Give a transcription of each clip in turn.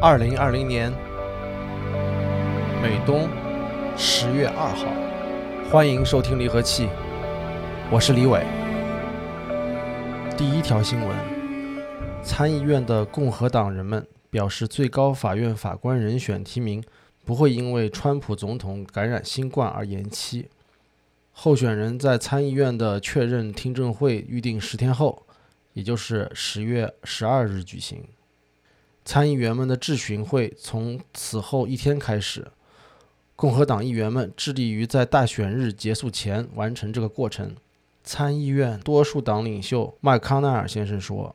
二零二零年美东十月二号，欢迎收听离合器，我是李伟。第一条新闻：参议院的共和党人们表示，最高法院法官人选提名不会因为川普总统感染新冠而延期。候选人在参议院的确认听证会预定十天后，也就是十月十二日举行。参议员们的质询会从此后一天开始。共和党议员们致力于在大选日结束前完成这个过程。参议院多数党领袖麦康奈尔先生说：“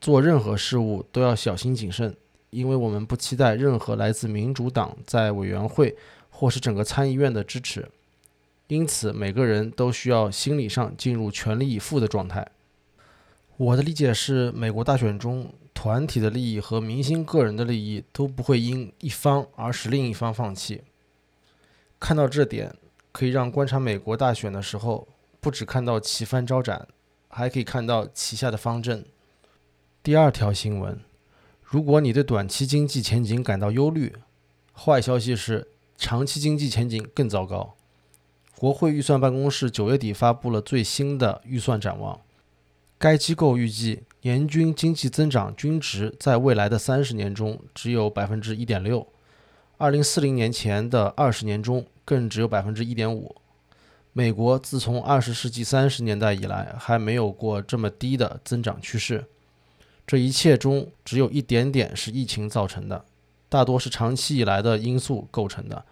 做任何事务都要小心谨慎，因为我们不期待任何来自民主党在委员会或是整个参议院的支持。因此，每个人都需要心理上进入全力以赴的状态。”我的理解是，美国大选中。团体的利益和明星个人的利益都不会因一方而使另一方放弃。看到这点，可以让观察美国大选的时候，不只看到旗帆招展，还可以看到旗下的方阵。第二条新闻：如果你对短期经济前景感到忧虑，坏消息是长期经济前景更糟糕。国会预算办公室九月底发布了最新的预算展望。该机构预计，年均经济增长均值在未来的三十年中只有百分之一点六，二零四零年前的二十年中更只有百分之一点五。美国自从二十世纪三十年代以来，还没有过这么低的增长趋势。这一切中只有一点点是疫情造成的，大多是长期以来的因素构成的。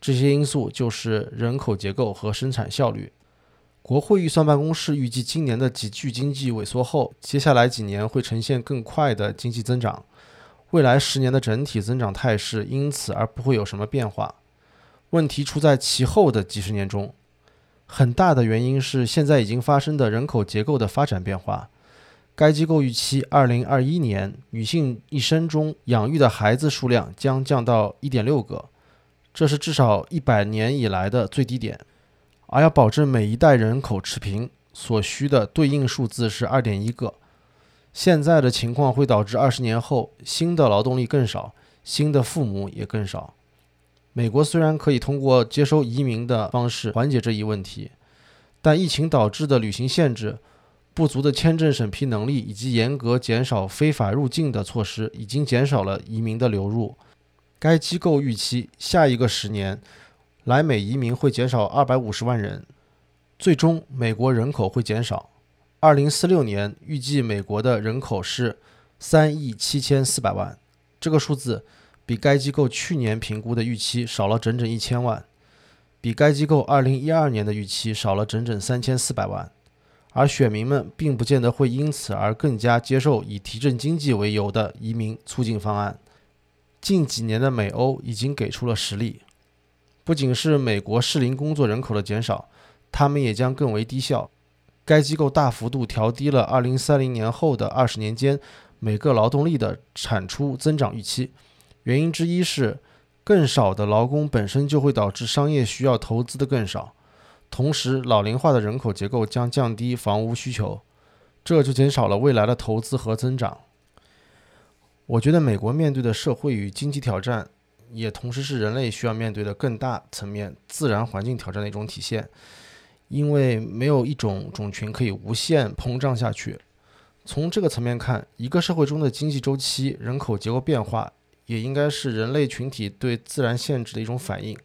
这些因素就是人口结构和生产效率。国会预算办公室预计，今年的急剧经济萎缩后，接下来几年会呈现更快的经济增长。未来十年的整体增长态势因此而不会有什么变化。问题出在其后的几十年中，很大的原因是现在已经发生的人口结构的发展变化。该机构预期，2021年女性一生中养育的孩子数量将降到1.6个，这是至少100年以来的最低点。而要保证每一代人口持平，所需的对应数字是二点一个。现在的情况会导致二十年后新的劳动力更少，新的父母也更少。美国虽然可以通过接收移民的方式缓解这一问题，但疫情导致的旅行限制、不足的签证审批能力以及严格减少非法入境的措施，已经减少了移民的流入。该机构预期下一个十年。来美移民会减少二百五十万人，最终美国人口会减少。二零四六年预计美国的人口是三亿七千四百万，这个数字比该机构去年评估的预期少了整整一千万，比该机构二零一二年的预期少了整整三千四百万。而选民们并不见得会因此而更加接受以提振经济为由的移民促进方案。近几年的美欧已经给出了实例。不仅是美国适龄工作人口的减少，他们也将更为低效。该机构大幅度调低了2030年后的二十年间每个劳动力的产出增长预期。原因之一是，更少的劳工本身就会导致商业需要投资的更少，同时老龄化的人口结构将降低房屋需求，这就减少了未来的投资和增长。我觉得美国面对的社会与经济挑战。也同时是人类需要面对的更大层面自然环境挑战的一种体现，因为没有一种种群可以无限膨胀下去。从这个层面看，一个社会中的经济周期、人口结构变化，也应该是人类群体对自然限制的一种反应。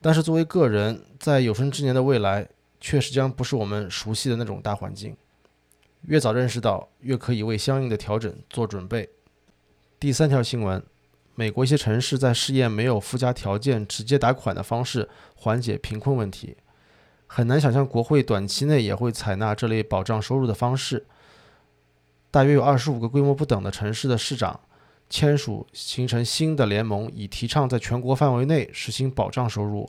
但是作为个人，在有生之年的未来，确实将不是我们熟悉的那种大环境。越早认识到，越可以为相应的调整做准备。第三条新闻。美国一些城市在试验没有附加条件、直接打款的方式缓解贫困问题。很难想象国会短期内也会采纳这类保障收入的方式。大约有二十五个规模不等的城市的市长签署形成新的联盟，以提倡在全国范围内实行保障收入。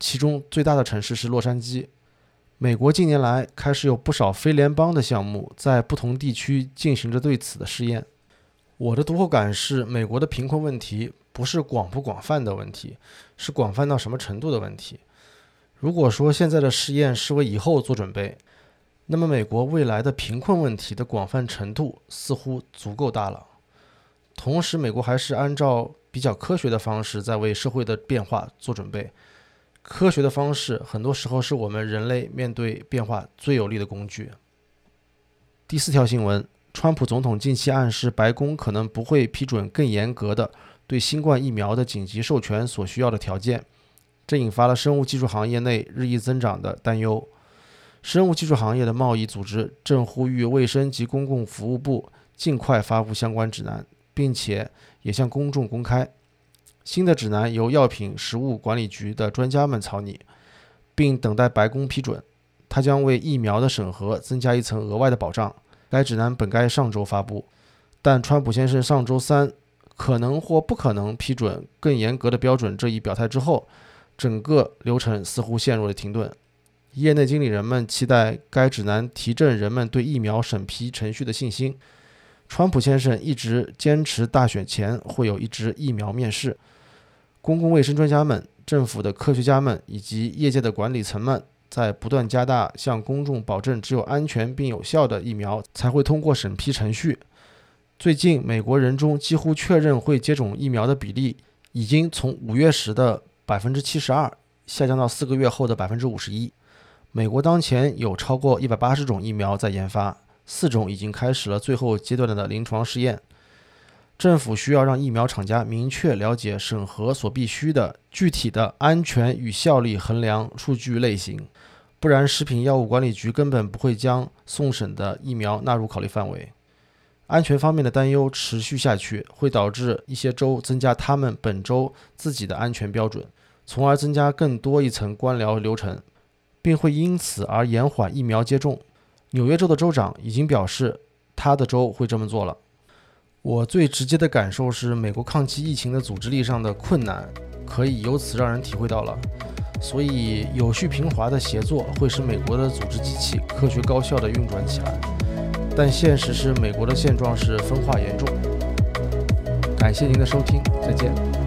其中最大的城市是洛杉矶。美国近年来开始有不少非联邦的项目在不同地区进行着对此的试验。我的读后感是，美国的贫困问题不是广不广泛的问题，是广泛到什么程度的问题。如果说现在的试验是为以后做准备，那么美国未来的贫困问题的广泛程度似乎足够大了。同时，美国还是按照比较科学的方式在为社会的变化做准备。科学的方式很多时候是我们人类面对变化最有力的工具。第四条新闻：川普总统近期暗示白宫可能不会批准更严格的对新冠疫苗的紧急授权所需要的条件，这引发了生物技术行业内日益增长的担忧。生物技术行业的贸易组织正呼吁卫生及公共服务部尽快发布相关指南，并且也向公众公开。新的指南由药品食物管理局的专家们草拟，并等待白宫批准。它将为疫苗的审核增加一层额外的保障。该指南本该上周发布，但川普先生上周三可能或不可能批准更严格的标准这一表态之后，整个流程似乎陷入了停顿。业内经理人们期待该指南提振人们对疫苗审批程序的信心。川普先生一直坚持大选前会有一支疫苗面试。公共卫生专家们、政府的科学家们以及业界的管理层们在不断加大向公众保证只有安全并有效的疫苗才会通过审批程序。最近，美国人中几乎确认会接种疫苗的比例已经从五月时的百分之七十二下降到四个月后的百分之五十一。美国当前有超过一百八十种疫苗在研发，四种已经开始了最后阶段的临床试验。政府需要让疫苗厂家明确了解审核所必须的具体的安全与效力衡量数据类型，不然食品药物管理局根本不会将送审的疫苗纳入考虑范围。安全方面的担忧持续下去，会导致一些州增加他们本州自己的安全标准，从而增加更多一层官僚流程。并会因此而延缓疫苗接种。纽约州的州长已经表示，他的州会这么做了。我最直接的感受是，美国抗击疫情的组织力上的困难，可以由此让人体会到了。所以，有序平滑的协作会使美国的组织机器科学高效地运转起来。但现实是，美国的现状是分化严重。感谢您的收听，再见。